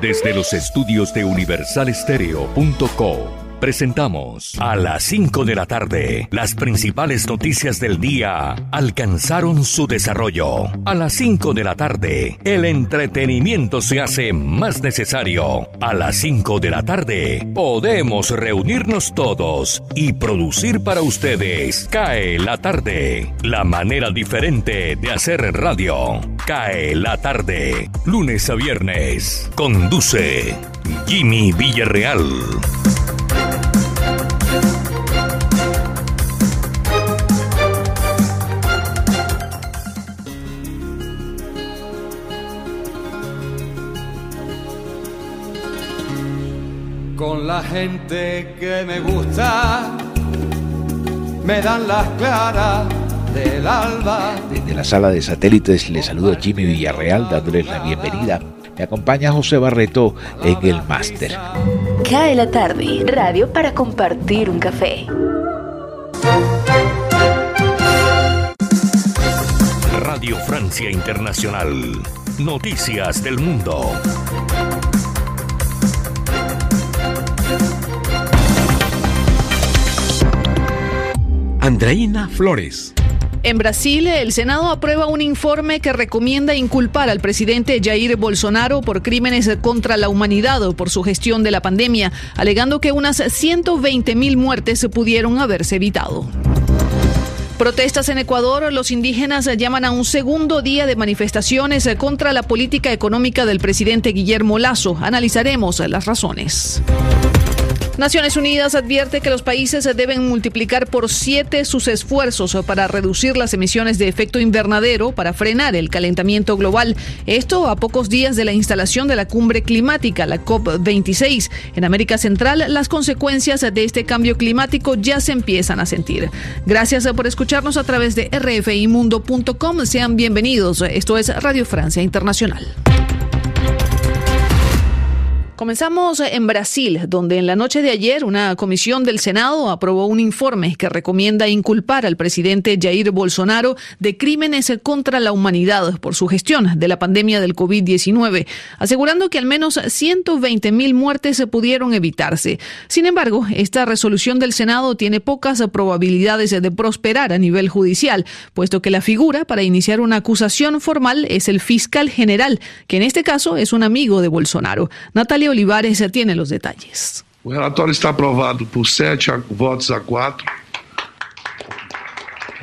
Desde los estudios de universalestereo.co presentamos a las 5 de la tarde. Las principales noticias del día alcanzaron su desarrollo. A las 5 de la tarde, el entretenimiento se hace más necesario. A las 5 de la tarde, podemos reunirnos todos y producir para ustedes. Cae la tarde, la manera diferente de hacer radio. Cae la tarde, lunes a viernes. Conduce Jimmy Villarreal. Con la gente que me gusta, me dan las claras del alba. Desde la sala de satélites le saludo Jimmy Villarreal dándoles la bienvenida. Me acompaña José Barreto en el máster. Cae la tarde, radio para compartir un café. Radio Francia Internacional. Noticias del Mundo. Andreina Flores. En Brasil, el Senado aprueba un informe que recomienda inculpar al presidente Jair Bolsonaro por crímenes contra la humanidad o por su gestión de la pandemia, alegando que unas 120 mil muertes pudieron haberse evitado. Protestas en Ecuador, los indígenas llaman a un segundo día de manifestaciones contra la política económica del presidente Guillermo Lazo. Analizaremos las razones. Naciones Unidas advierte que los países deben multiplicar por siete sus esfuerzos para reducir las emisiones de efecto invernadero para frenar el calentamiento global. Esto a pocos días de la instalación de la cumbre climática, la COP26. En América Central, las consecuencias de este cambio climático ya se empiezan a sentir. Gracias por escucharnos a través de rfimundo.com. Sean bienvenidos. Esto es Radio Francia Internacional. Comenzamos en Brasil, donde en la noche de ayer una comisión del Senado aprobó un informe que recomienda inculpar al presidente Jair Bolsonaro de crímenes contra la humanidad por su gestión de la pandemia del COVID-19, asegurando que al menos 120 mil muertes pudieron evitarse. Sin embargo, esta resolución del Senado tiene pocas probabilidades de prosperar a nivel judicial, puesto que la figura para iniciar una acusación formal es el fiscal general, que en este caso es un amigo de Bolsonaro. Natalia Olivares ya tiene los detalles. O relatório está aprovado por sete votos a quatro.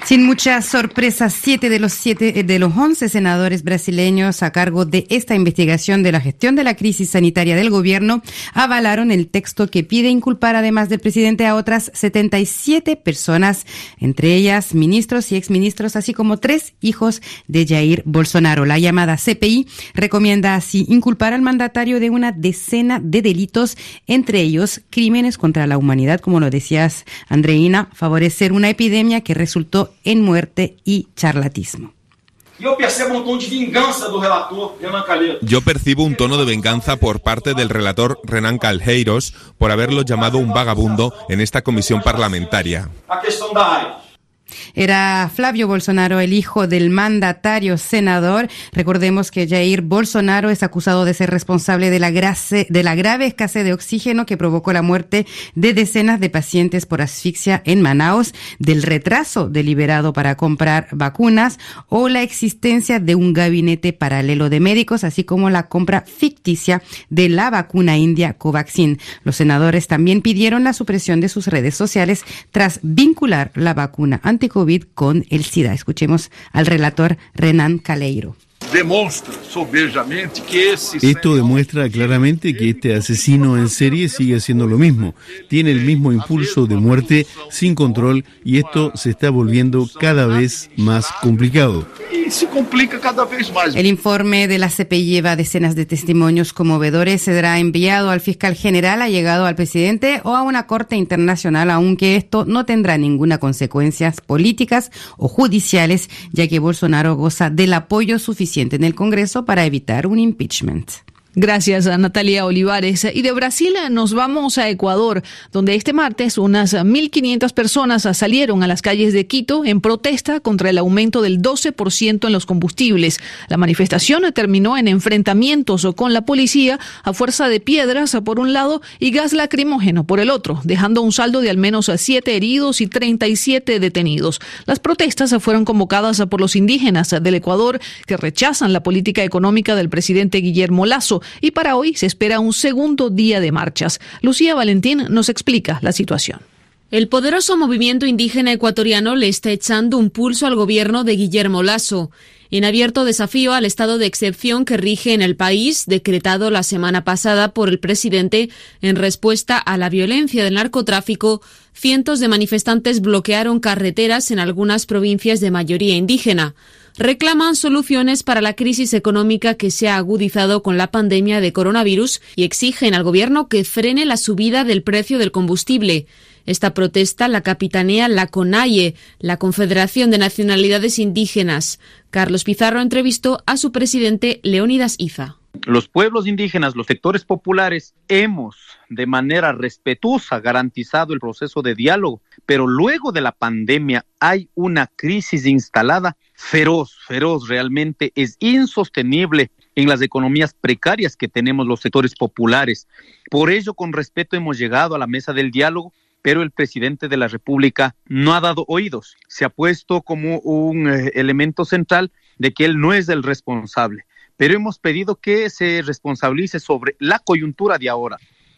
Sin muchas sorpresas, siete de los siete eh, de los once senadores brasileños a cargo de esta investigación de la gestión de la crisis sanitaria del gobierno avalaron el texto que pide inculpar además del presidente a otras 77 personas, entre ellas ministros y exministros, así como tres hijos de Jair Bolsonaro. La llamada CPI recomienda así inculpar al mandatario de una decena de delitos, entre ellos crímenes contra la humanidad, como lo decías, Andreina, favorecer una epidemia que resultó en muerte y charlatismo. Yo percibo un tono de venganza del relator Renan Calheiros. Yo percibo un tono de venganza por parte del relator Renan Calheiros por haberlo llamado un vagabundo en esta comisión parlamentaria. Era Flavio Bolsonaro, el hijo del mandatario senador. Recordemos que Jair Bolsonaro es acusado de ser responsable de la, grave escasez de oxígeno que provocó la muerte de decenas de pacientes por asfixia en Manaus, del retraso deliberado para comprar vacunas o la existencia de un gabinete paralelo de médicos, así como la compra ficticia de la vacuna india Covaxin. Los senadores también pidieron la supresión de sus redes sociales tras vincular la vacuna anti-COVID con el SIDA. Escuchemos al relator Renan Caleiro. Esto demuestra claramente que este asesino en serie sigue haciendo lo mismo. Tiene el mismo impulso de muerte sin control y esto se está volviendo cada vez más complicado. E se complica cada vez mais. El informe de la CPI lleva decenas de testimonios conmovedores. Será enviado al fiscal general, ha llegado al presidente o a una corte internacional, aunque esto no tendrá ninguna consecuencias políticas o judiciales, ya que Bolsonaro goza del apoyo suficiente en el Congreso para evitar un impeachment. Gracias a Natalia Olivares. Y de Brasil nos vamos a Ecuador, donde este martes unas 1.500 personas salieron a las calles de Quito en protesta contra el aumento del 12% en los combustibles. La manifestación terminó en enfrentamientos con la policía a fuerza de piedras por un lado y gas lacrimógeno por el otro, dejando un saldo de al menos 7 heridos y 37 detenidos. Las protestas fueron convocadas por los indígenas del Ecuador que rechazan la política económica del presidente Guillermo Lazo y para hoy se espera un segundo día de marchas. Lucía Valentín nos explica la situación. El poderoso movimiento indígena ecuatoriano le está echando un pulso al gobierno de Guillermo Lasso en abierto desafío al estado de excepción que rige en el país, decretado la semana pasada por el presidente en respuesta a la violencia del narcotráfico, cientos de manifestantes bloquearon carreteras en algunas provincias de mayoría indígena reclaman soluciones para la crisis económica que se ha agudizado con la pandemia de coronavirus y exigen al gobierno que frene la subida del precio del combustible. Esta protesta la capitanea la CONAIE, la Confederación de Nacionalidades Indígenas. Carlos Pizarro entrevistó a su presidente Leónidas Iza. Los pueblos indígenas, los sectores populares, hemos de manera respetuosa garantizado el proceso de diálogo, pero luego de la pandemia hay una crisis instalada feroz, feroz, realmente es insostenible en las economías precarias que tenemos los sectores populares. Por ello, con respeto, hemos llegado a la mesa del diálogo, pero el presidente de la República no ha dado oídos. Se ha puesto como un eh, elemento central de que él no es el responsable, pero hemos pedido que se responsabilice sobre la coyuntura de ahora,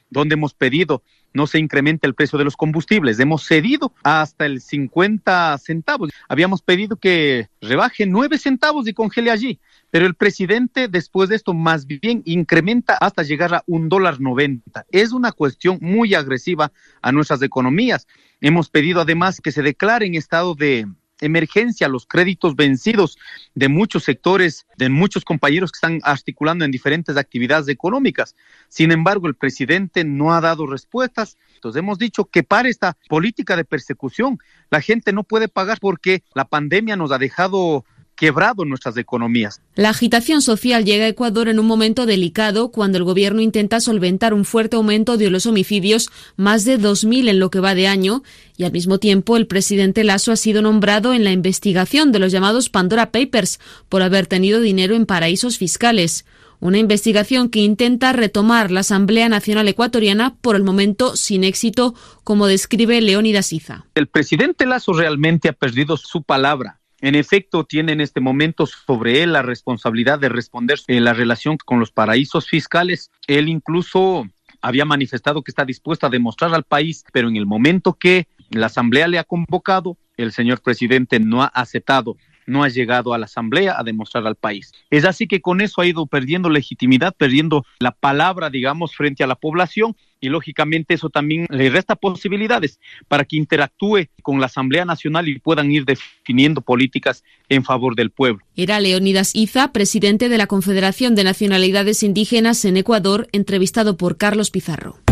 donde hemos pedido no se incremente el precio de los combustibles. Hemos cedido hasta el 50 centavos. Habíamos pedido que rebaje 9 centavos y congele allí. Pero el presidente después de esto más bien incrementa hasta llegar a un dólar 90. Es una cuestión muy agresiva a nuestras economías. Hemos pedido además que se declare en estado de emergencia los créditos vencidos de muchos sectores, de muchos compañeros que están articulando en diferentes actividades económicas. Sin embargo, el presidente no ha dado respuestas. Entonces hemos dicho que para esta política de persecución, la gente no puede pagar porque la pandemia nos ha dejado quebrado nuestras economías. La agitación social llega a Ecuador en un momento delicado cuando el gobierno intenta solventar un fuerte aumento de los homicidios, más de 2.000 en lo que va de año, y al mismo tiempo el presidente Lasso ha sido nombrado en la investigación de los llamados Pandora Papers por haber tenido dinero en paraísos fiscales. Una investigación que intenta retomar la Asamblea Nacional Ecuatoriana, por el momento sin éxito, como describe Leónidas Iza. El presidente Lasso realmente ha perdido su palabra en efecto, tiene en este momento sobre él la responsabilidad de responder en la relación con los paraísos fiscales. Él incluso había manifestado que está dispuesto a demostrar al país, pero en el momento que la Asamblea le ha convocado, el señor presidente no ha aceptado no ha llegado a la Asamblea a demostrar al país. Es así que con eso ha ido perdiendo legitimidad, perdiendo la palabra, digamos, frente a la población y lógicamente eso también le resta posibilidades para que interactúe con la Asamblea Nacional y puedan ir definiendo políticas en favor del pueblo. Era Leonidas Iza, presidente de la Confederación de Nacionalidades Indígenas en Ecuador, entrevistado por Carlos Pizarro.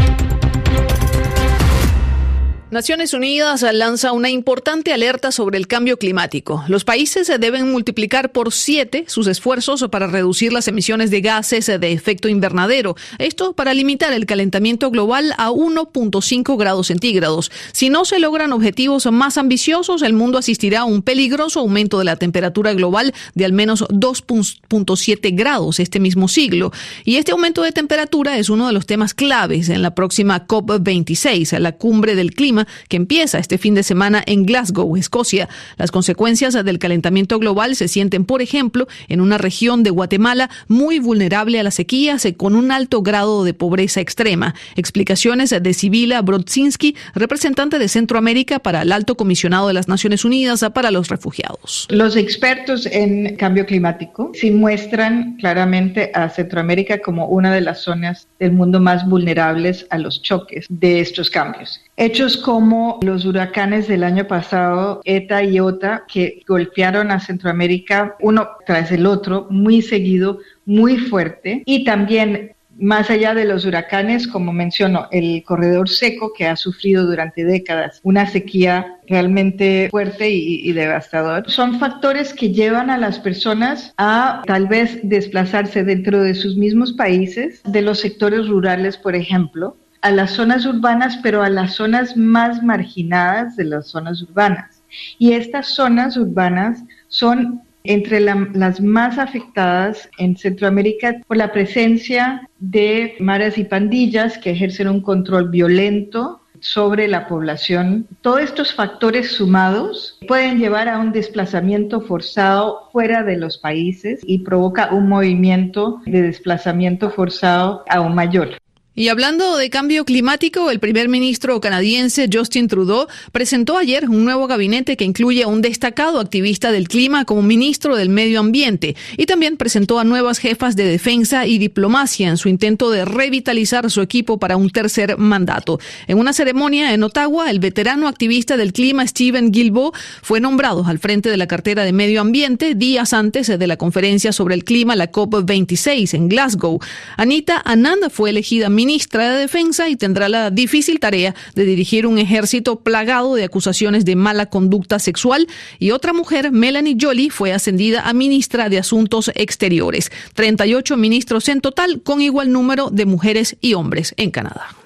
Naciones Unidas lanza una importante alerta sobre el cambio climático. Los países deben multiplicar por siete sus esfuerzos para reducir las emisiones de gases de efecto invernadero. Esto para limitar el calentamiento global a 1.5 grados centígrados. Si no se logran objetivos más ambiciosos, el mundo asistirá a un peligroso aumento de la temperatura global de al menos 2.7 grados este mismo siglo. Y este aumento de temperatura es uno de los temas claves en la próxima COP26, la cumbre del clima que empieza este fin de semana en Glasgow, Escocia. Las consecuencias del calentamiento global se sienten, por ejemplo, en una región de Guatemala muy vulnerable a las sequías con un alto grado de pobreza extrema. Explicaciones de Sibila Brodzinski, representante de Centroamérica para el Alto Comisionado de las Naciones Unidas para los Refugiados. Los expertos en cambio climático sí muestran claramente a Centroamérica como una de las zonas del mundo más vulnerables a los choques de estos cambios. Hechos como los huracanes del año pasado, ETA y OTA, que golpearon a Centroamérica uno tras el otro, muy seguido, muy fuerte, y también más allá de los huracanes, como menciono, el corredor seco que ha sufrido durante décadas una sequía realmente fuerte y, y devastador, son factores que llevan a las personas a tal vez desplazarse dentro de sus mismos países, de los sectores rurales, por ejemplo, a las zonas urbanas, pero a las zonas más marginadas de las zonas urbanas. Y estas zonas urbanas son entre las más afectadas en Centroamérica por la presencia de maras y pandillas que ejercen un control violento sobre la población. Todos estos factores sumados pueden llevar a un desplazamiento forzado fuera de los países y provoca un movimiento de desplazamiento forzado aún mayor. Y hablando de cambio climático, el primer ministro canadiense Justin Trudeau presentó ayer un nuevo gabinete que incluye a un destacado activista del clima como ministro del Medio Ambiente y también presentó a nuevas jefas de defensa y diplomacia en su intento de revitalizar su equipo para un tercer mandato. En una ceremonia en Ottawa, el veterano activista del clima Stephen Guilbeault fue nombrado al frente de la cartera de Medio Ambiente días antes de la conferencia sobre el clima, la COP26 en Glasgow. Anita Anand fue elegida de Defensa y tendrá la difícil tarea de dirigir un ejército plagado de acusaciones de mala conducta sexual y otra mujer, Melanie Jolie, fue ascendida a ministra de Asuntos Exteriores. 38 ministros en total con igual número de mujeres y hombres en Canadá.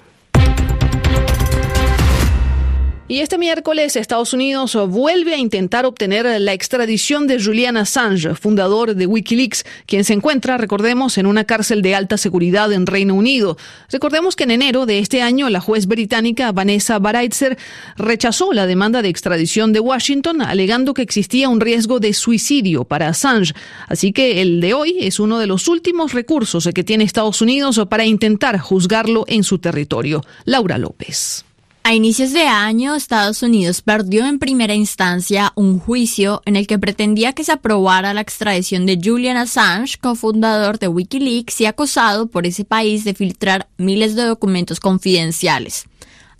Y este miércoles Estados Unidos vuelve a intentar obtener la extradición de Julian Assange, fundador de Wikileaks, quien se encuentra, recordemos, en una cárcel de alta seguridad en Reino Unido. Recordemos que en enero de este año la juez británica Vanessa Baraitzer rechazó la demanda de extradición de Washington, alegando que existía un riesgo de suicidio para Assange. Así que el de hoy es uno de los últimos recursos que tiene Estados Unidos para intentar juzgarlo en su territorio. Laura López. A inicios de año, Estados Unidos perdió en primera instancia un juicio en el que pretendía que se aprobara la extradición de Julian Assange, cofundador de Wikileaks y acusado por ese país de filtrar miles de documentos confidenciales.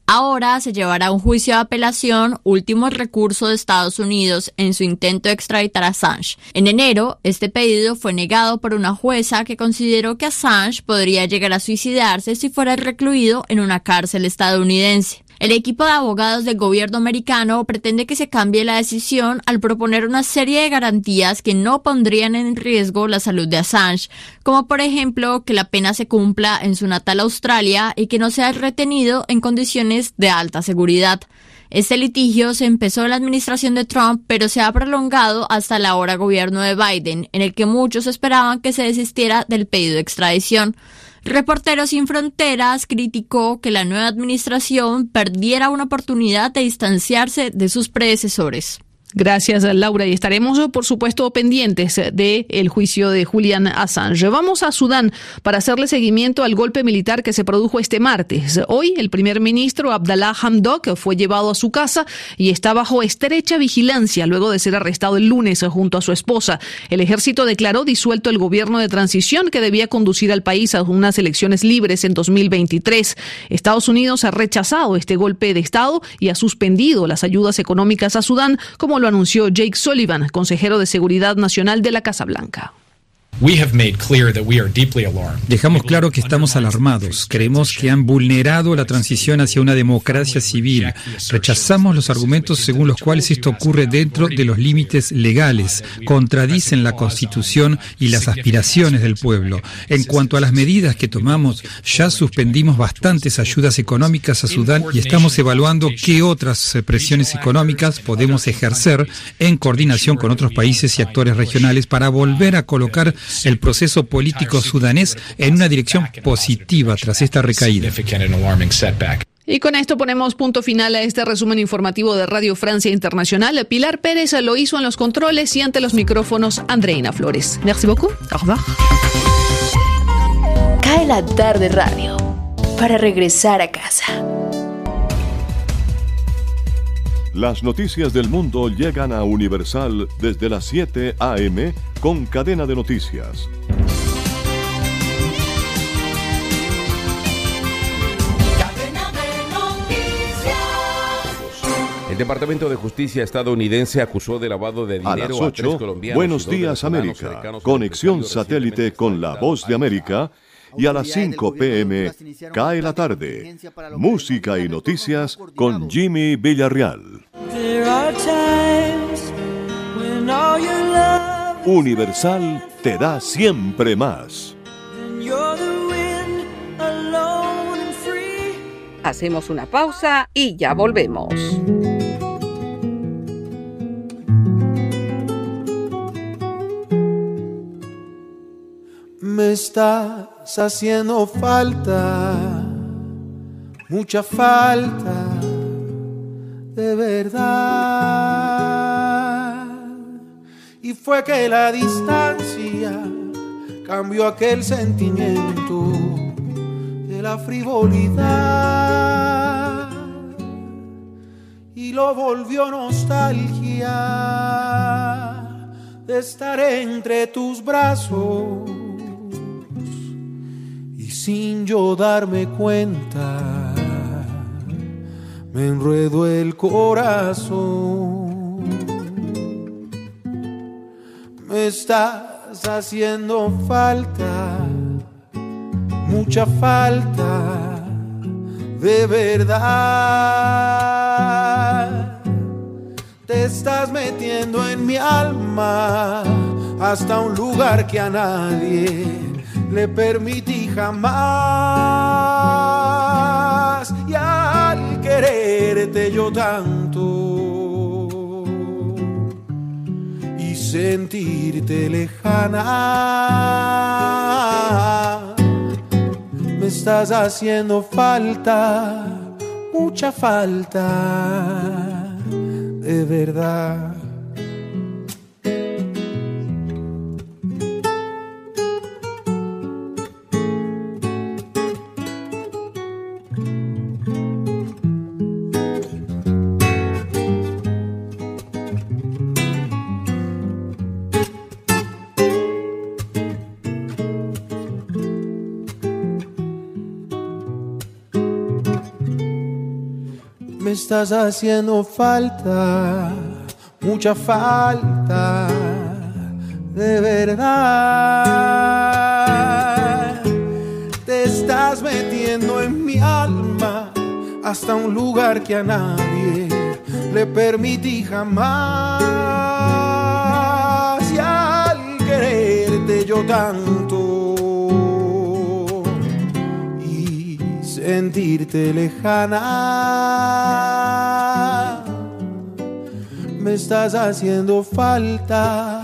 Ahora se llevará un juicio de apelación, último recurso de Estados Unidos en su intento de extraditar a Assange. En enero, este pedido fue negado por una jueza que consideró que Assange podría llegar a suicidarse si fuera recluido en una cárcel estadounidense. El equipo de abogados del gobierno americano pretende que se cambie la decisión al proponer una serie de garantías que no pondrían en riesgo la salud de Assange, como por ejemplo que la pena se cumpla en su natal Australia y que no sea retenido en condiciones de alta seguridad. Este litigio se empezó en la administración de Trump, pero se ha prolongado hasta la hora gobierno de Biden, en el que muchos esperaban que se desistiera del pedido de extradición. Reporteros sin Fronteras criticó que la nueva administración perdiera una oportunidad de distanciarse de sus predecesores. Gracias, Laura. Y estaremos, por supuesto, pendientes del el juicio de Julian Assange. Vamos a Sudán para hacerle seguimiento al golpe militar que se produjo este martes. Hoy, el primer ministro Abdallah Hamdok fue llevado a su casa y está bajo estrecha vigilancia luego de ser arrestado el lunes junto a su esposa. El ejército declaró disuelto el gobierno de transición que debía conducir al país a unas elecciones libres en 2023. Estados Unidos ha rechazado este golpe de Estado y ha suspendido las ayudas económicas a Sudán como lo anunció Jake Sullivan, consejero de Seguridad Nacional de la Casa Blanca. Dejamos claro que estamos alarmados. Creemos que han vulnerado la transición hacia una democracia civil. Rechazamos los argumentos según los cuales esto ocurre dentro de los límites legales, contradicen la Constitución y las aspiraciones del pueblo. En cuanto a las medidas que tomamos, ya suspendimos bastantes ayudas económicas a Sudán y estamos evaluando qué otras presiones económicas podemos ejercer en coordinación con otros países y actores regionales para volver a colocar el proceso político sudanés en una dirección positiva tras esta recaída. Y con esto ponemos punto final a este resumen informativo de Radio Francia Internacional. Pilar Pérez lo hizo en los controles y ante los micrófonos Andreina Flores. Merci beaucoup. Au revoir. Cae la tarde radio para regresar a casa. Las noticias del mundo llegan a Universal desde las 7 a.m. con cadena de noticias. El Departamento de Justicia estadounidense acusó de lavado de dinero a las 8. tres colombianos Buenos días América. Conexión satélite con la voz de América y a las 5 pm cae la tarde. Música y noticias con Jimmy Villarreal. Universal te da siempre más. Hacemos una pausa y ya volvemos. Me haciendo falta, mucha falta, de verdad. Y fue que la distancia cambió aquel sentimiento de la frivolidad y lo volvió nostalgia de estar entre tus brazos sin yo darme cuenta me enredo el corazón me estás haciendo falta mucha falta de verdad. Te estás metiendo en mi alma hasta un lugar que a nadie le permití jamás. Y al quererte yo tanto y sentirte lejana estás haciendo falta, mucha falta, de verdad. Estás haciendo falta, mucha falta, de verdad. Te estás metiendo en mi alma hasta un lugar que a nadie le permití jamás. Y al quererte yo tanto sentirte lejana. Estás haciendo falta,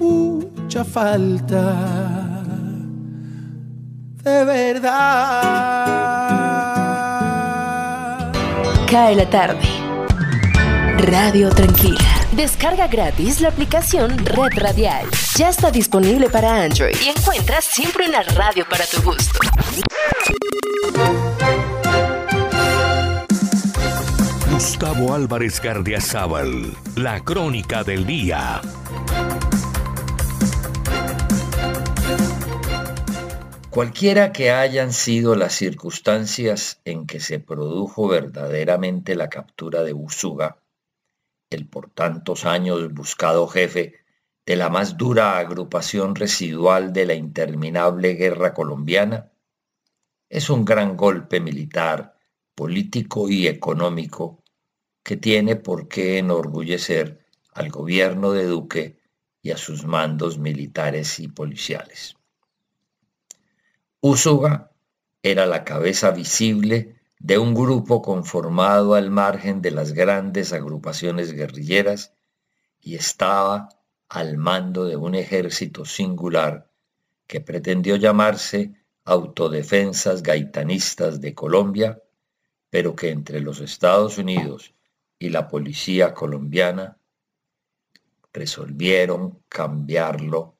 mucha falta, de verdad. Cae la tarde. Radio Tranquila. Descarga gratis la aplicación Red Radial. Ya está disponible para Android y encuentras siempre una radio para tu gusto. Gustavo Álvarez Gardiazabal, la crónica del día. Cualquiera que hayan sido las circunstancias en que se produjo verdaderamente la captura de Usuga, el por tantos años buscado jefe de la más dura agrupación residual de la interminable guerra colombiana, es un gran golpe militar, político y económico que tiene por qué enorgullecer al gobierno de Duque y a sus mandos militares y policiales. Usuga era la cabeza visible de un grupo conformado al margen de las grandes agrupaciones guerrilleras y estaba al mando de un ejército singular que pretendió llamarse Autodefensas Gaitanistas de Colombia, pero que entre los Estados Unidos y la policía colombiana resolvieron cambiarlo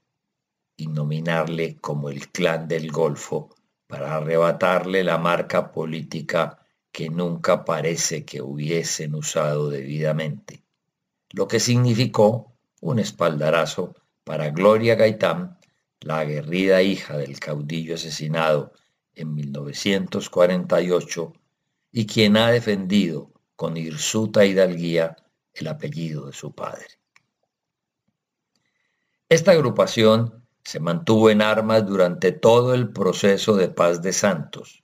y nominarle como el clan del Golfo para arrebatarle la marca política que nunca parece que hubiesen usado debidamente, lo que significó un espaldarazo para Gloria Gaitán, la aguerrida hija del caudillo asesinado en 1948 y quien ha defendido con hirsuta hidalguía el apellido de su padre. Esta agrupación se mantuvo en armas durante todo el proceso de paz de Santos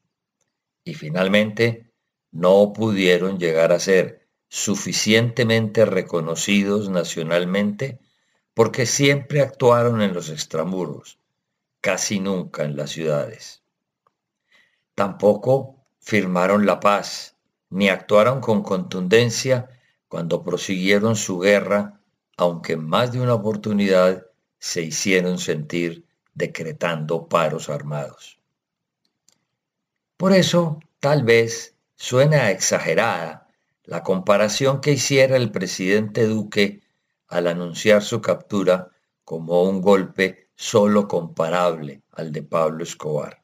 y finalmente no pudieron llegar a ser suficientemente reconocidos nacionalmente porque siempre actuaron en los extramuros, casi nunca en las ciudades. Tampoco firmaron la paz, ni actuaron con contundencia cuando prosiguieron su guerra, aunque en más de una oportunidad se hicieron sentir decretando paros armados. Por eso, tal vez, suena exagerada la comparación que hiciera el presidente Duque al anunciar su captura como un golpe solo comparable al de Pablo Escobar.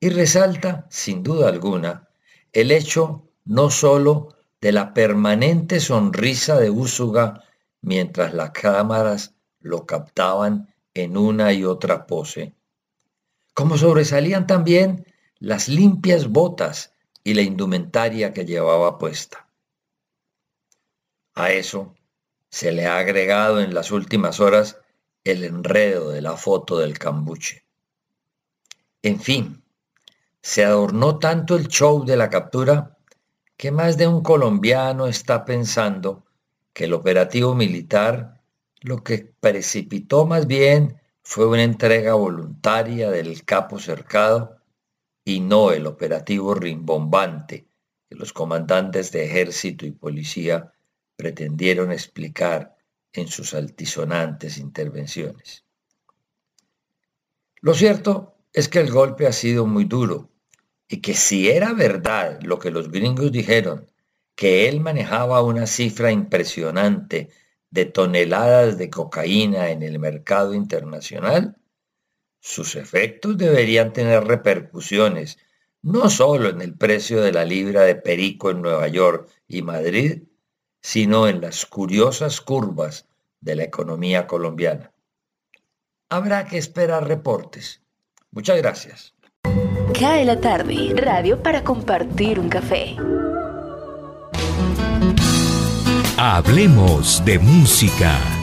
Y resalta, sin duda alguna, el hecho no sólo de la permanente sonrisa de Úsuga mientras las cámaras lo captaban en una y otra pose, como sobresalían también las limpias botas y la indumentaria que llevaba puesta. A eso se le ha agregado en las últimas horas el enredo de la foto del cambuche. En fin, se adornó tanto el show de la captura que más de un colombiano está pensando que el operativo militar lo que precipitó más bien fue una entrega voluntaria del capo cercado y no el operativo rimbombante que los comandantes de ejército y policía pretendieron explicar en sus altisonantes intervenciones. Lo cierto es que el golpe ha sido muy duro y que si era verdad lo que los gringos dijeron, que él manejaba una cifra impresionante de toneladas de cocaína en el mercado internacional, sus efectos deberían tener repercusiones no solo en el precio de la libra de perico en Nueva York y Madrid, sino en las curiosas curvas de la economía colombiana. Habrá que esperar reportes. Muchas gracias. Cae la tarde, radio para compartir un café. Hablemos de música.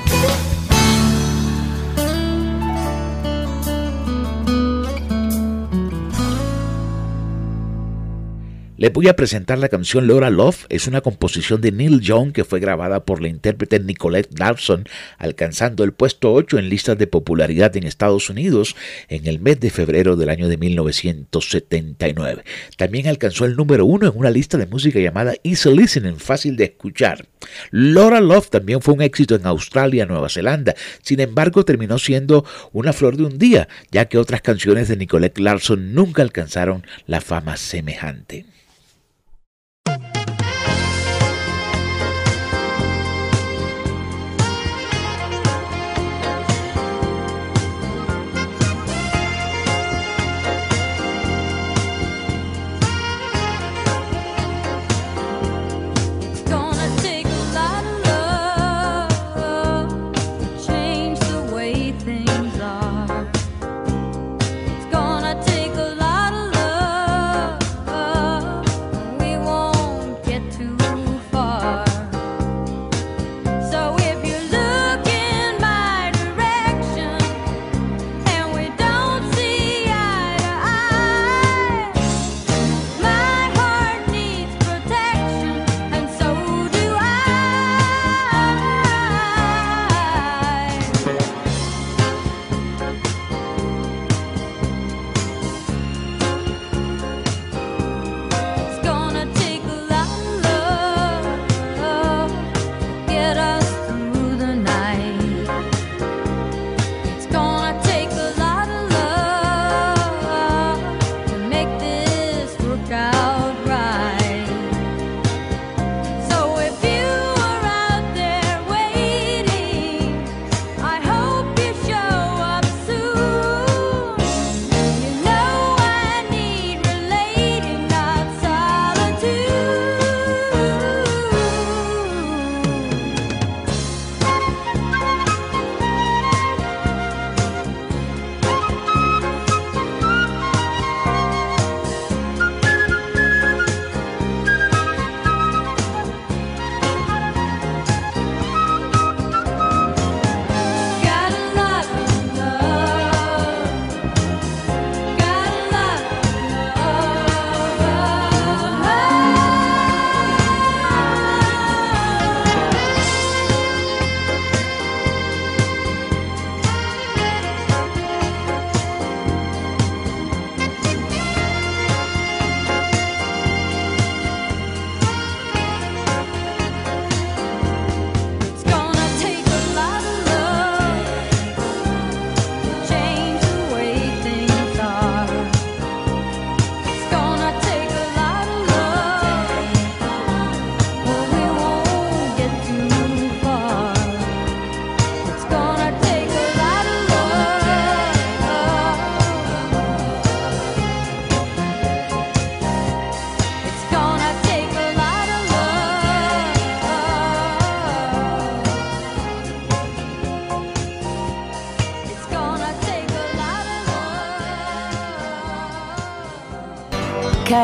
Le voy a presentar la canción Laura Love. Es una composición de Neil Young que fue grabada por la intérprete Nicolette Larson, alcanzando el puesto 8 en listas de popularidad en Estados Unidos en el mes de febrero del año de 1979. También alcanzó el número 1 en una lista de música llamada Easy Listening, fácil de escuchar. Laura Love también fue un éxito en Australia, Nueva Zelanda. Sin embargo, terminó siendo una flor de un día, ya que otras canciones de Nicolette Larson nunca alcanzaron la fama semejante.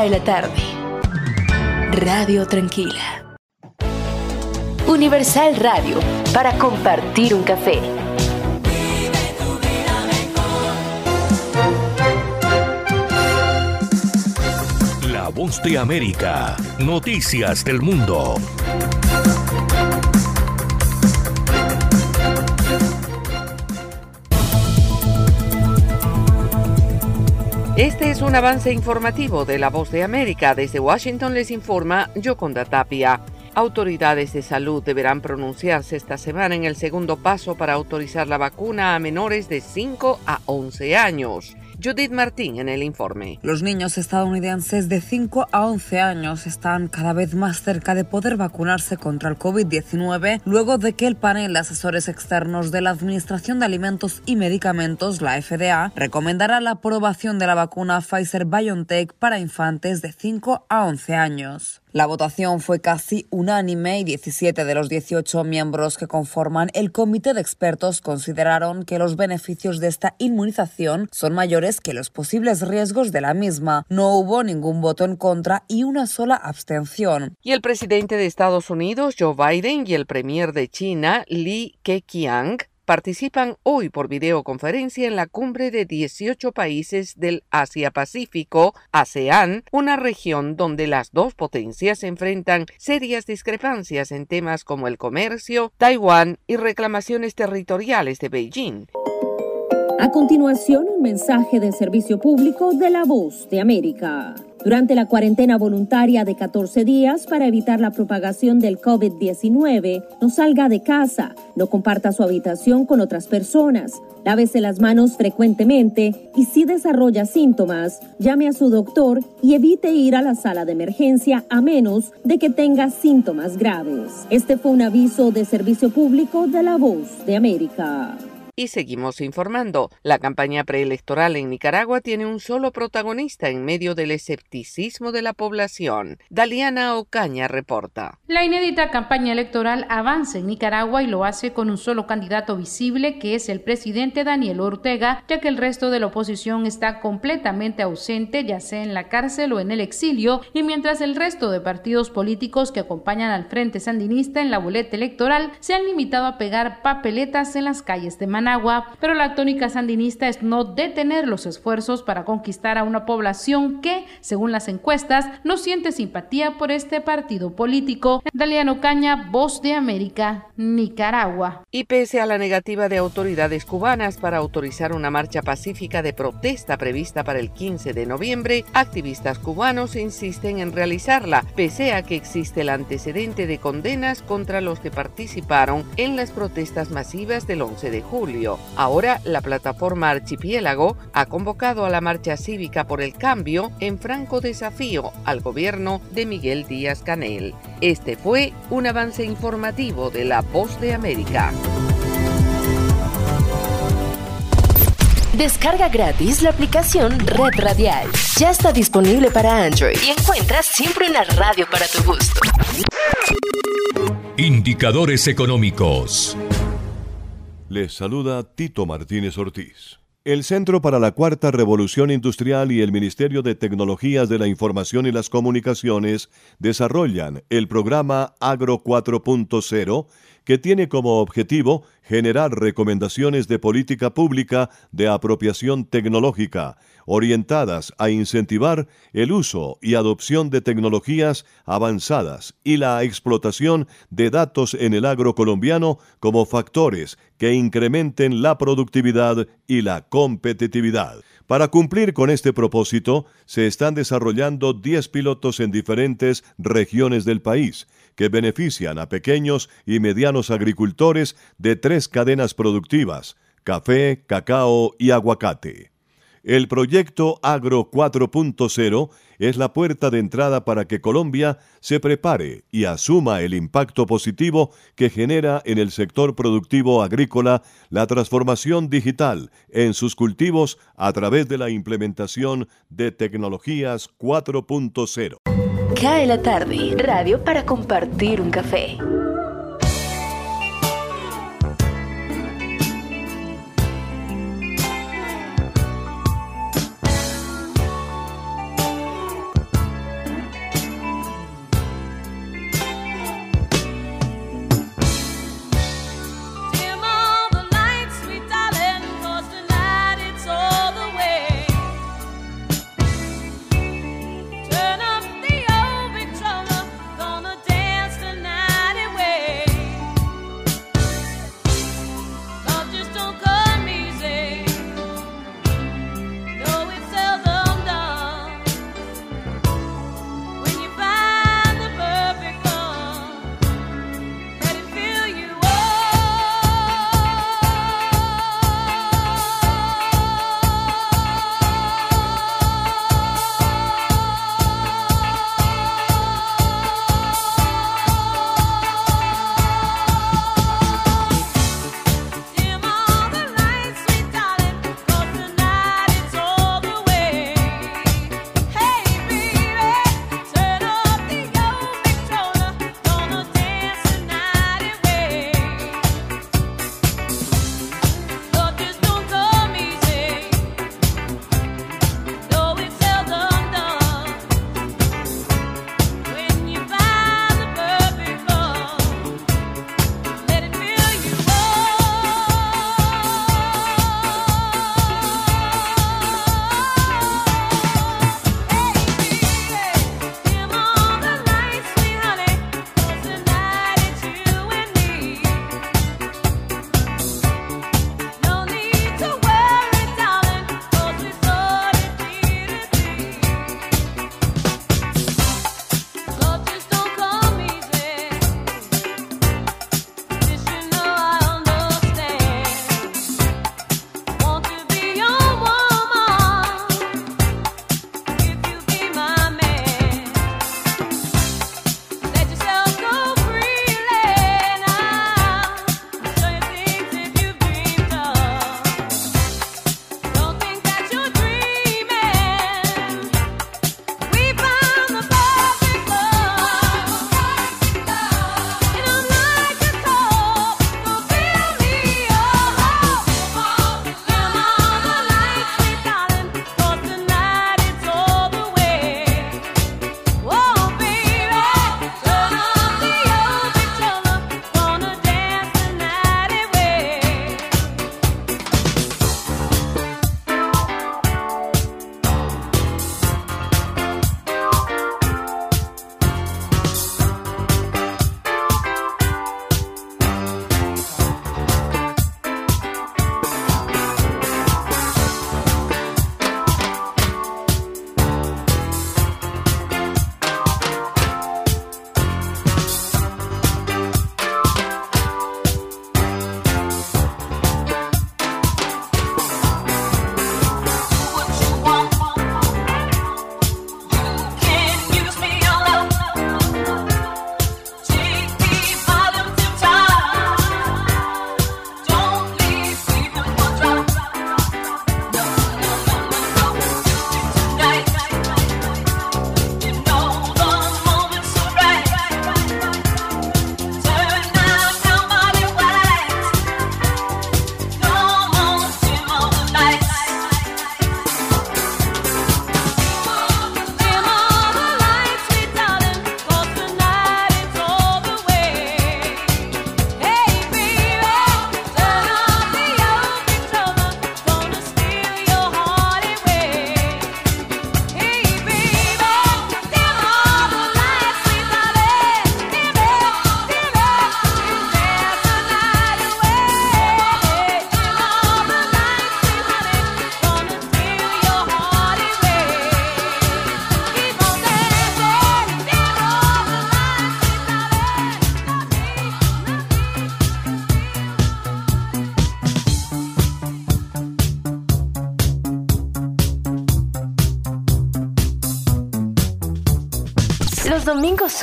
Cae la tarde. Radio Tranquila. Universal Radio para compartir un café. La voz de América. Noticias del mundo. Un avance informativo de La Voz de América. Desde Washington les informa Yoconda Tapia. Autoridades de salud deberán pronunciarse esta semana en el segundo paso para autorizar la vacuna a menores de 5 a 11 años. Judith Martín en el informe. Los niños estadounidenses de 5 a 11 años están cada vez más cerca de poder vacunarse contra el COVID-19 luego de que el panel de asesores externos de la Administración de Alimentos y Medicamentos, la FDA, recomendara la aprobación de la vacuna Pfizer BioNTech para infantes de 5 a 11 años. La votación fue casi unánime y 17 de los 18 miembros que conforman el comité de expertos consideraron que los beneficios de esta inmunización son mayores que los posibles riesgos de la misma. No hubo ningún voto en contra y una sola abstención. Y el presidente de Estados Unidos, Joe Biden, y el premier de China, Li Keqiang, participan hoy por videoconferencia en la cumbre de 18 países del Asia-Pacífico, ASEAN, una región donde las dos potencias enfrentan serias discrepancias en temas como el comercio, Taiwán y reclamaciones territoriales de Beijing. A continuación, un mensaje de servicio público de la voz de América. Durante la cuarentena voluntaria de 14 días para evitar la propagación del COVID-19, no salga de casa, no comparta su habitación con otras personas, lávese las manos frecuentemente y si desarrolla síntomas, llame a su doctor y evite ir a la sala de emergencia a menos de que tenga síntomas graves. Este fue un aviso de servicio público de la voz de América. Y seguimos informando. La campaña preelectoral en Nicaragua tiene un solo protagonista en medio del escepticismo de la población. Daliana Ocaña reporta. La inédita campaña electoral avanza en Nicaragua y lo hace con un solo candidato visible que es el presidente Daniel Ortega, ya que el resto de la oposición está completamente ausente, ya sea en la cárcel o en el exilio, y mientras el resto de partidos políticos que acompañan al Frente Sandinista en la boleta electoral se han limitado a pegar papeletas en las calles de Pero la tónica sandinista es no detener los esfuerzos para conquistar a una población que, según las encuestas, no siente simpatía por este partido político. Daliano Caña, Voz de América, Nicaragua. Y pese a la negativa de autoridades cubanas para autorizar una marcha pacífica de protesta prevista para el 15 de noviembre, activistas cubanos insisten en realizarla, pese a que existe el antecedente de condenas contra los que participaron en las protestas masivas del 11 de julio. Ahora la plataforma Archipiélago ha convocado a la marcha cívica por el cambio en franco desafío al gobierno de Miguel Díaz Canel. Este fue un avance informativo de La Voz de América. Descarga gratis la aplicación Red Radial. Ya está disponible para Android y encuentras siempre una radio para tu gusto. Indicadores económicos. Les saluda Tito Martínez Ortiz. El Centro para la Cuarta Revolución Industrial y el Ministerio de Tecnologías de la Información y las Comunicaciones desarrollan el programa Agro 4.0 que tiene como objetivo generar recomendaciones de política pública de apropiación tecnológica, orientadas a incentivar el uso y adopción de tecnologías avanzadas y la explotación de datos en el agro colombiano como factores que incrementen la productividad y la competitividad. Para cumplir con este propósito, se están desarrollando 10 pilotos en diferentes regiones del país, que benefician a pequeños y medianos agricultores de tres cadenas productivas, café, cacao y aguacate. El proyecto Agro 4.0 es la puerta de entrada para que Colombia se prepare y asuma el impacto positivo que genera en el sector productivo agrícola la transformación digital en sus cultivos a través de la implementación de tecnologías 4.0. Cae la tarde, radio para compartir un café.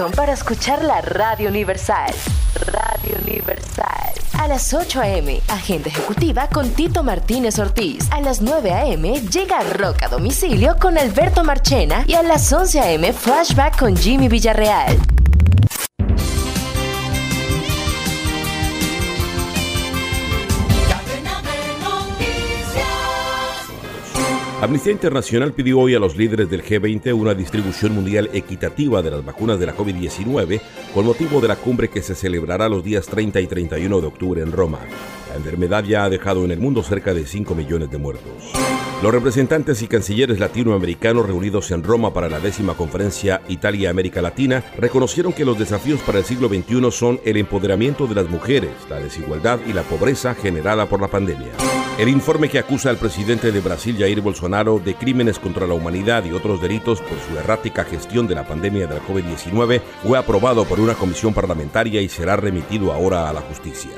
Para escuchar la Radio Universal. Radio Universal. A las 8 a.m., Agenda Ejecutiva con Tito Martínez Ortiz. A las 9 a.m., llega Rock a Domicilio con Alberto Marchena. Y a las 11 a.m., Flashback con Jimmy Villarreal. Amnistía Internacional pidió hoy a los líderes del G20 una distribución mundial equitativa de las vacunas de la COVID-19 con motivo de la cumbre que se celebrará los días 30 y 31 de octubre en Roma. La enfermedad ya ha dejado en el mundo cerca de 5 millones de muertos. Los representantes y cancilleres latinoamericanos reunidos en Roma para la décima conferencia Italia-América Latina reconocieron que los desafíos para el siglo XXI son el empoderamiento de las mujeres, la desigualdad y la pobreza generada por la pandemia. El informe que acusa al presidente de Brasil, Jair Bolsonaro, de crímenes contra la humanidad y otros delitos por su errática gestión de la pandemia de la COVID-19 fue aprobado por una comisión parlamentaria y será remitido ahora a la justicia.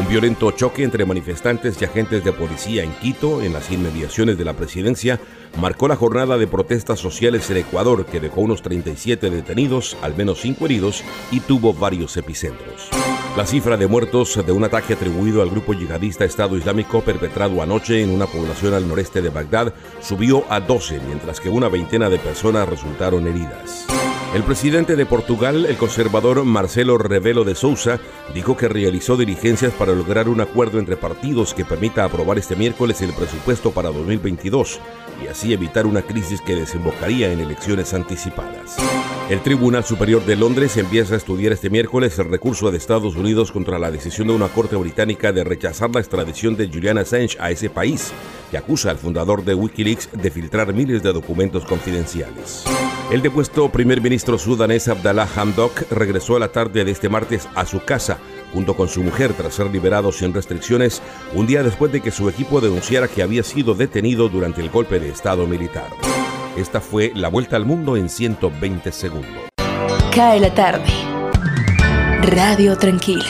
Un violento choque entre manifestantes y agentes de policía en Quito, en las inmediaciones de la presidencia, marcó la jornada de protestas sociales en Ecuador que dejó unos 37 detenidos, al menos 5 heridos y tuvo varios epicentros. La cifra de muertos de un ataque atribuido al grupo yihadista Estado Islámico perpetrado anoche en una población al noreste de Bagdad subió a 12, mientras que una veintena de personas resultaron heridas. El presidente de Portugal, el conservador Marcelo Rebelo de Sousa, dijo que realizó diligencias para lograr un acuerdo entre partidos que permita aprobar este miércoles el presupuesto para 2022 y así evitar una crisis que desembocaría en elecciones anticipadas. El Tribunal Superior de Londres empieza a estudiar este miércoles el recurso de Estados Unidos contra la decisión de una corte británica de rechazar la extradición de Julian Assange a ese país, que acusa al fundador de Wikileaks de filtrar miles de documentos confidenciales. El depuesto primer ministro sudanés Abdallah Hamdok regresó a la tarde de este martes a su casa junto con su mujer tras ser liberado sin restricciones un día después de que su equipo denunciara que había sido detenido durante el golpe de Estado militar. Esta fue la vuelta al mundo en 120 segundos. Cae la tarde. Radio Tranquila.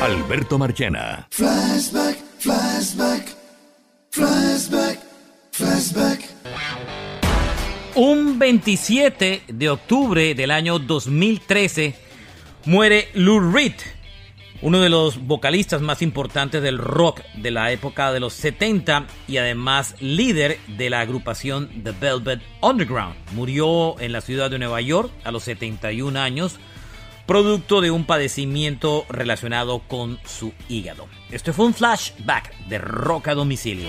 Alberto Marchena. Flashback, flashback, flashback, flashback. Un 27 de octubre del año 2013 muere Lou Reed, uno de los vocalistas más importantes del rock de la época de los 70 y además líder de la agrupación The Velvet Underground. Murió en la ciudad de Nueva York a los 71 años, producto de un padecimiento relacionado con su hígado. Esto fue un flashback de rock a domicilio.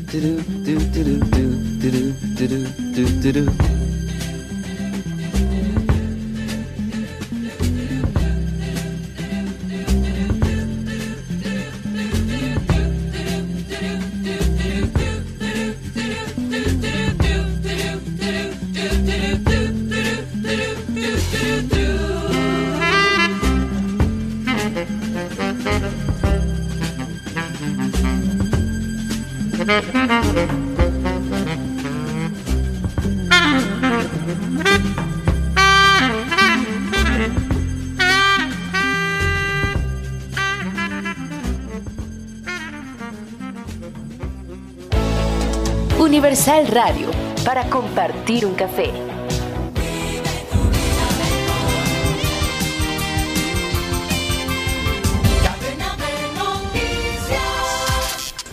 do, do, do, do, do, do, do, do, do, do, didn't do. Universal Radio, para compartir un café.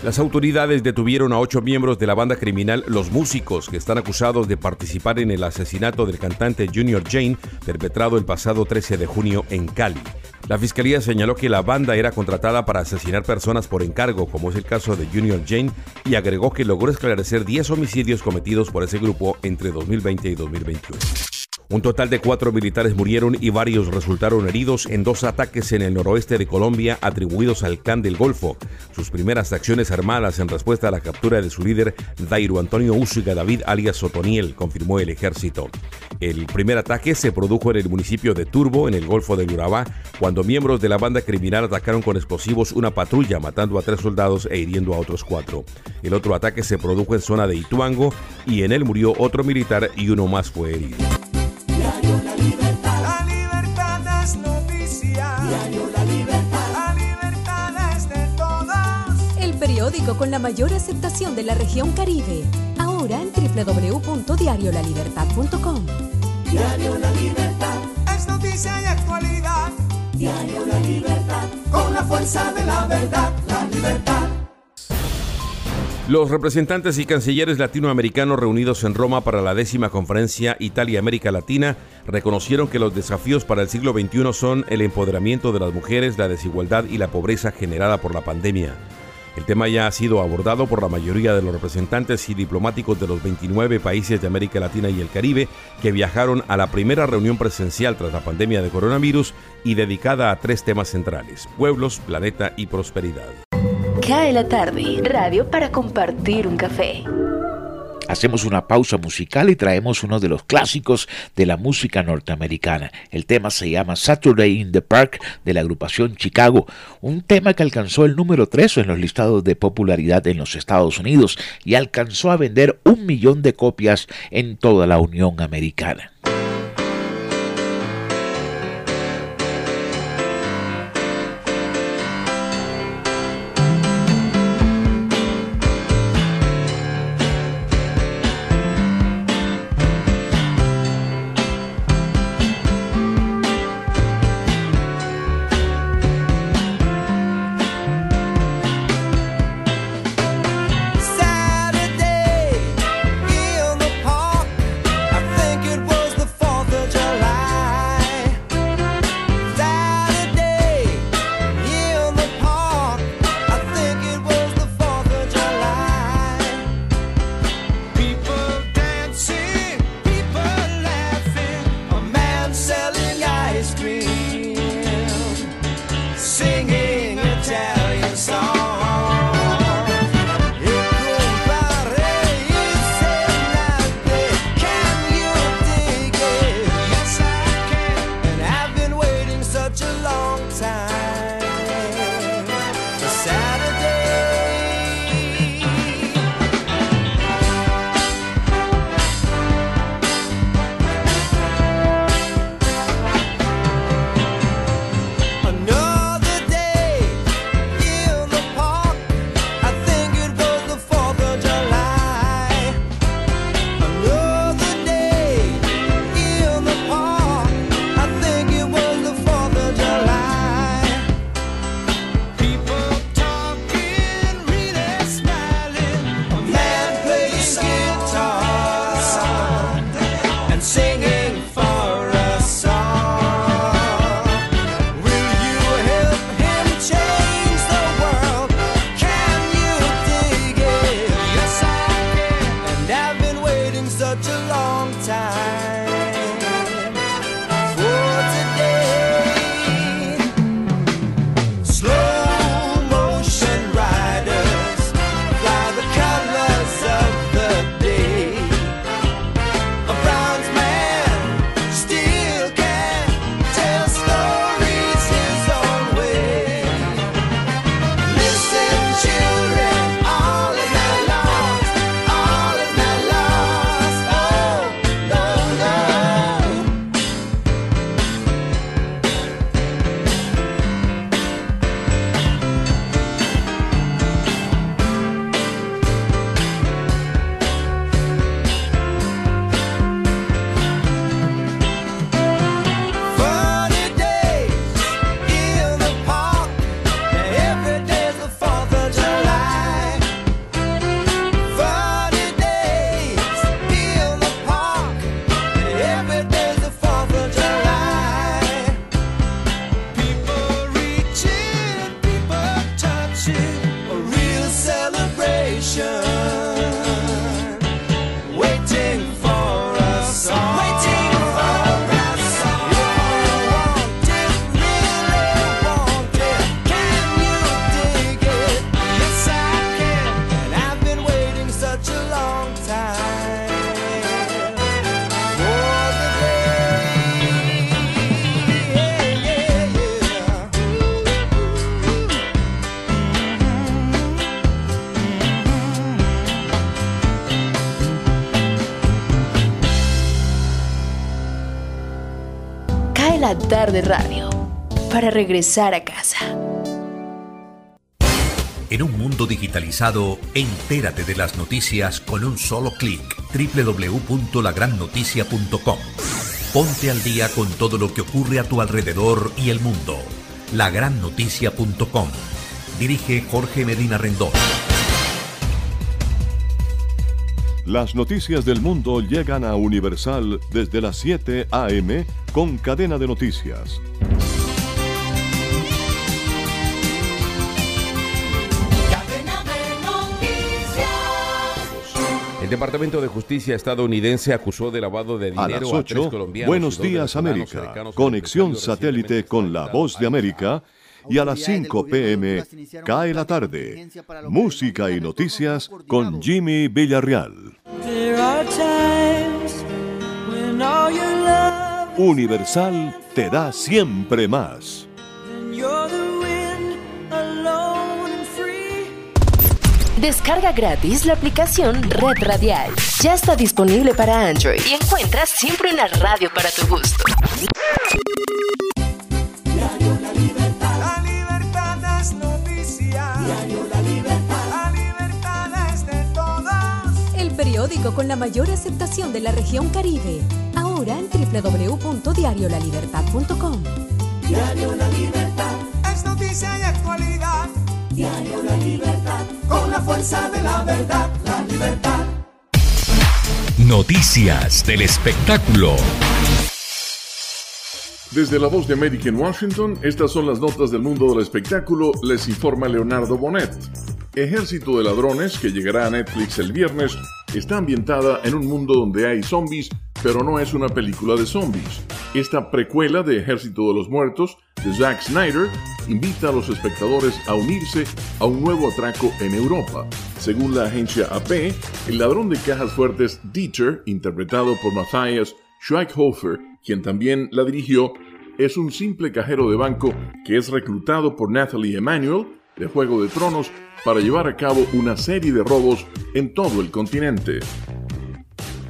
Las autoridades detuvieron a ocho miembros de la banda criminal Los Músicos, que están acusados de participar en el asesinato del cantante Junior Jane, perpetrado el pasado 13 de junio en Cali. La fiscalía señaló que la banda era contratada para asesinar personas por encargo, como es el caso de Junior Jane, y agregó que logró esclarecer 10 homicidios cometidos por ese grupo entre 2020 y 2021. Un total de cuatro militares murieron y varios resultaron heridos en dos ataques en el noroeste de Colombia atribuidos al clan del Golfo. Sus primeras acciones armadas en respuesta a la captura de su líder, Dairo Antonio Úsuga David alias Sotoniel, confirmó el ejército. El primer ataque se produjo en el municipio de Turbo, en el Golfo de Urabá, cuando miembros de la banda criminal atacaron con explosivos una patrulla, matando a tres soldados e hiriendo a otros cuatro. El otro ataque se produjo en zona de Ituango y en él murió otro militar y uno más fue herido. La libertad es noticia. Diario La Libertad. La libertad es de todos. El periódico con la mayor aceptación de la región Caribe. Ahora en www.diariolalibertad.com. Diario La Libertad. Es noticia y actualidad. Diario La Libertad. Con la fuerza de la verdad. La libertad. Los representantes y cancilleres latinoamericanos reunidos en Roma para la décima conferencia Italia-América Latina reconocieron que los desafíos para el siglo XXI son el empoderamiento de las mujeres, la desigualdad y la pobreza generada por la pandemia. El tema ya ha sido abordado por la mayoría de los representantes y diplomáticos de los 29 países de América Latina y el Caribe que viajaron a la primera reunión presencial tras la pandemia de coronavirus y dedicada a tres temas centrales, pueblos, planeta y prosperidad. Cae la tarde, radio para compartir un café. Hacemos una pausa musical y traemos uno de los clásicos de la música norteamericana. El tema se llama Saturday in the Park de la agrupación Chicago, un tema que alcanzó el número 3 en los listados de popularidad en los Estados Unidos y alcanzó a vender un millón de copias en toda la Unión Americana. Regresar a casa. En un mundo digitalizado, entérate de las noticias con un solo clic. www.lagrannoticia.com. Ponte al día con todo lo que ocurre a tu alrededor y el mundo. Lagrannoticia.com. Dirige Jorge Medina Rendón. Las noticias del mundo llegan a Universal desde las 7 a.m. con cadena de noticias. El Departamento de Justicia estadounidense acusó de lavado de A dinero las a, tres 8, colombianos. Buenos días América, conexión satélite con la voz de América y a las 5 pm cae la tarde. Música y noticias con Jimmy Villarreal. Universal te da siempre más. Descarga gratis la aplicación Red Radial. Ya está disponible para Android y encuentras siempre una radio para tu gusto. La libertad es noticia. Diario La Libertad. La libertad es de todos. El periódico con la mayor aceptación de la región Caribe. Ahora en www.diariolalibertad.com. Diario La Libertad. Es noticia y actualidad. Diario La Libertad. Con la fuerza de la verdad. La libertad. Noticias del espectáculo. Desde la voz de América en Washington, estas son las notas del mundo del espectáculo, les informa Leonardo Bonet. Ejército de Ladrones, que llegará a Netflix el viernes, está ambientada en un mundo donde hay zombies, pero no es una película de zombies. Esta precuela de Ejército de los Muertos, de Zack Snyder, invita a los espectadores a unirse a un nuevo atraco en Europa. Según la agencia AP, el ladrón de cajas fuertes Dieter, interpretado por Matthias Schweighofer, quien también la dirigió, es un simple cajero de banco que es reclutado por Nathalie Emanuel de Juego de Tronos para llevar a cabo una serie de robos en todo el continente.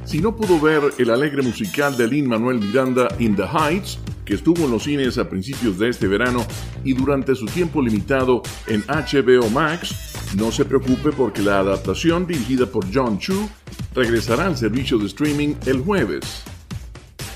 Si no pudo ver el alegre musical de Lin Manuel Miranda In the Heights, que estuvo en los cines a principios de este verano y durante su tiempo limitado en HBO Max, no se preocupe porque la adaptación dirigida por John Chu regresará al servicio de streaming el jueves.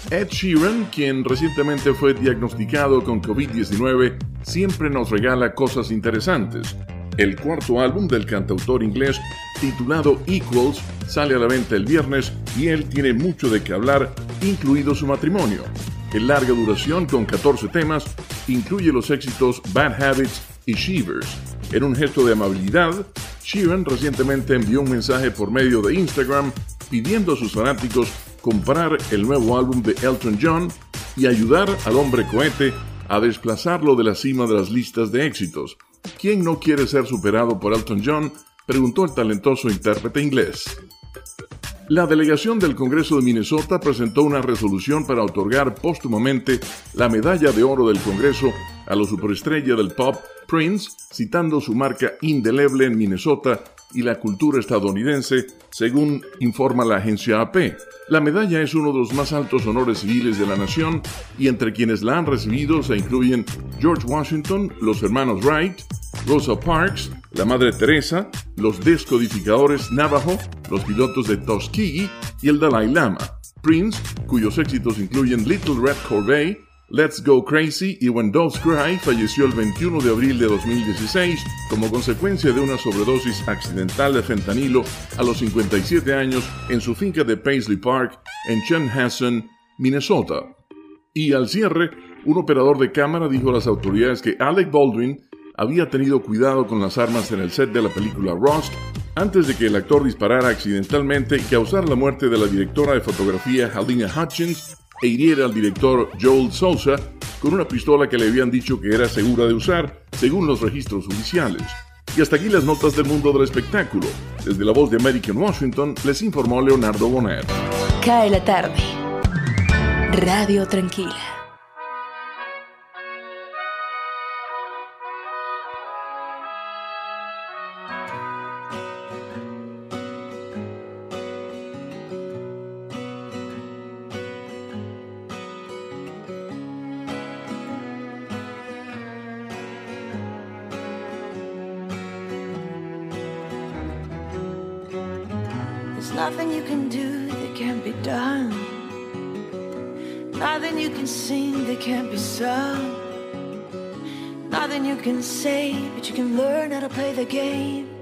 Ed Sheeran, quien recientemente fue diagnosticado con COVID-19, siempre nos regala cosas interesantes. El cuarto álbum del cantautor inglés, titulado Equals, sale a la venta el viernes y él tiene mucho de qué hablar, incluido su matrimonio. En larga duración, con 14 temas, incluye los éxitos Bad Habits y Shivers. En un gesto de amabilidad, Sheeran recientemente envió un mensaje por medio de Instagram pidiendo a sus fanáticos comprar el nuevo álbum de Elton John y ayudar al hombre cohete a desplazarlo de la cima de las listas de éxitos. ¿Quién no quiere ser superado por Elton John? preguntó el talentoso intérprete inglés. La delegación del Congreso de Minnesota presentó una resolución para otorgar póstumamente la medalla de oro del Congreso a la superestrella del pop Prince, citando su marca indeleble en Minnesota y la cultura estadounidense, según informa la agencia AP. La medalla es uno de los más altos honores civiles de la nación y entre quienes la han recibido se incluyen George Washington, los hermanos Wright, Rosa Parks, la Madre Teresa, los descodificadores Navajo, los pilotos de Tuskegee y el Dalai Lama. Prince, cuyos éxitos incluyen Little Red Corvée, Let's Go Crazy y When Doves Cry falleció el 21 de abril de 2016 como consecuencia de una sobredosis accidental de fentanilo a los 57 años en su finca de Paisley Park en Chanhassen, Minnesota. Y al cierre, un operador de cámara dijo a las autoridades que Alec Baldwin había tenido cuidado con las armas en el set de la película Rust antes de que el actor disparara accidentalmente y causara la muerte de la directora de fotografía Halina Hutchins e hiriera al director Joel Sousa con una pistola que le habían dicho que era segura de usar, según los registros oficiales. Y hasta aquí las notas del mundo del espectáculo. Desde la voz de American Washington les informó Leonardo Bonet. Cae la tarde. Radio Tranquila. Nothing you can do that can't be done. Nothing you can sing that can't be sung. Nothing you can say, but you can learn how to play the game.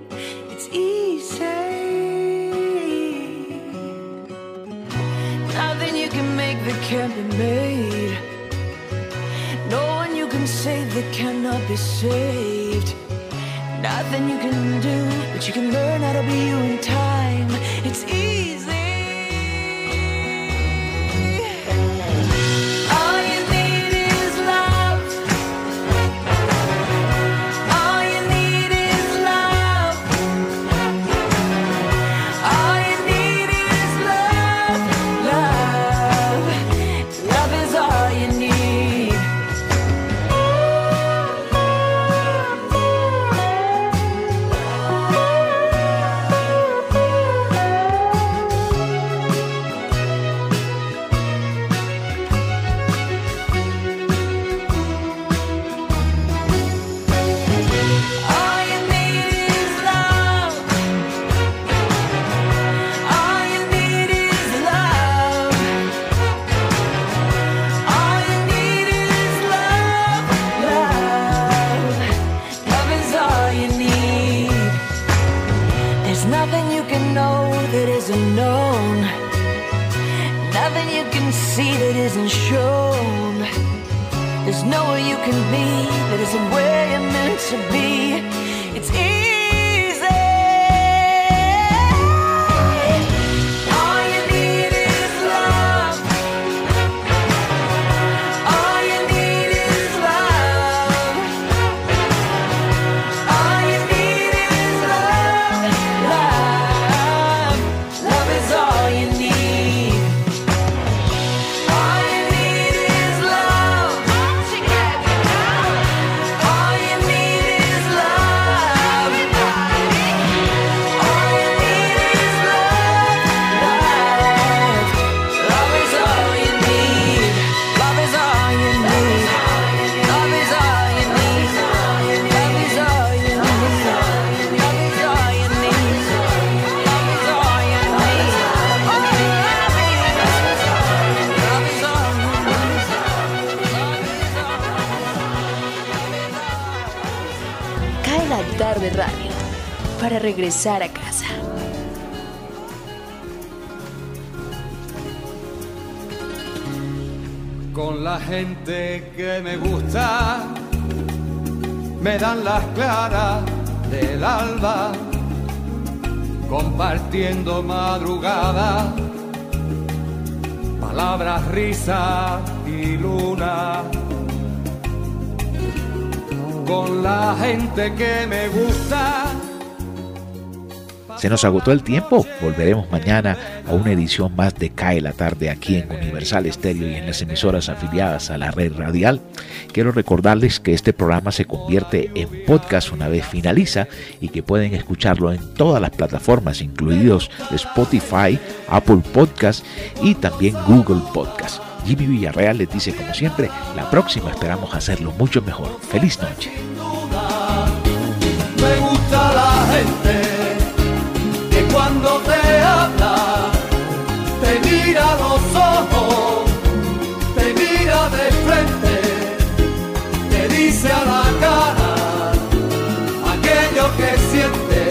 A casa. con la gente que me gusta, me dan las claras del alba, compartiendo madrugada, palabras, risas y luna. Con la gente que me gusta. Se nos agotó el tiempo. Volveremos mañana a una edición más de Cae la tarde aquí en Universal Estéreo y en las emisoras afiliadas a la red radial. Quiero recordarles que este programa se convierte en podcast una vez finaliza y que pueden escucharlo en todas las plataformas, incluidos Spotify, Apple Podcast y también Google Podcast. Jimmy Villarreal les dice como siempre, la próxima esperamos hacerlo mucho mejor. Feliz noche. Me gusta la gente mira los ojos, te mira de frente, te dice a la cara aquello que siente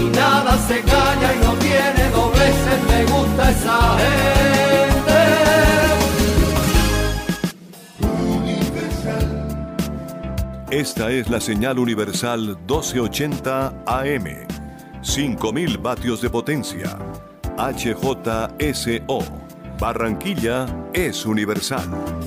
y nada se calla y no tiene dobleces. Me gusta esa gente. Esta es la señal universal 1280 AM. 5000 vatios de potencia. HJSO. Barranquilla es universal.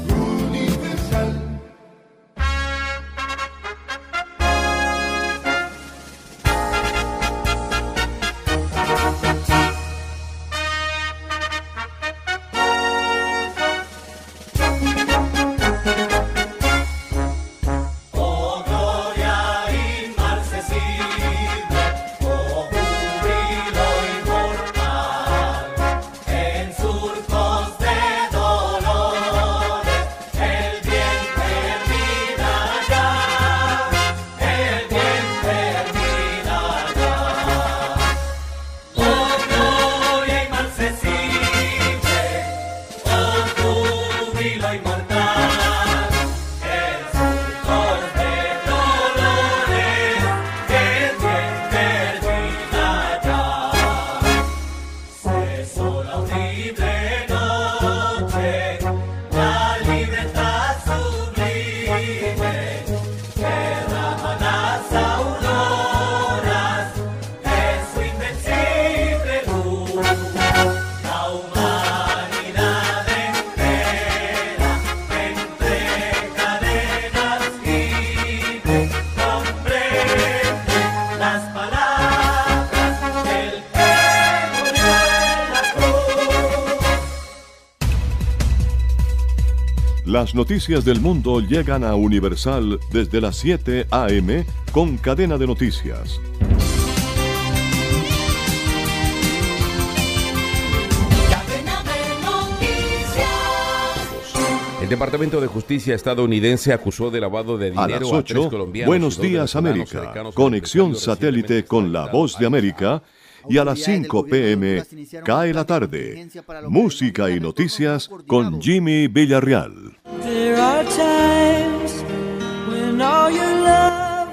Las noticias del mundo llegan a Universal desde las 7 a.m. con cadena de noticias. El Departamento de Justicia estadounidense acusó de lavado de dinero a las 8, colombianos. Buenos días América, conexión satélite con la voz de América y a las 5 pm cae la tarde. Música y noticias con Jimmy Villarreal.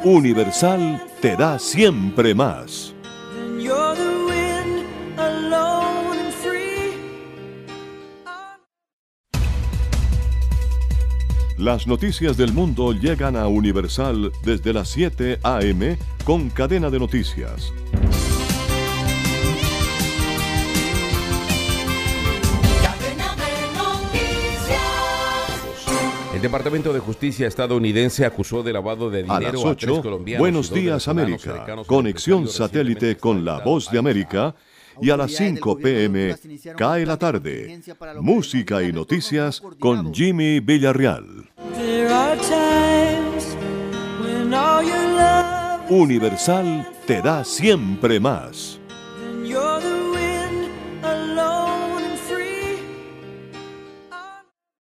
Universal te da siempre más. Las noticias del mundo llegan a Universal desde las 7 a.m. con cadena de noticias. El Departamento de Justicia estadounidense acusó de lavado de dinero a las a 8, tres colombianos. Buenos días América, conexión satélite con la voz de América y a las 5 pm cae la tarde. Música y noticias con Jimmy Villarreal. Universal te da siempre más.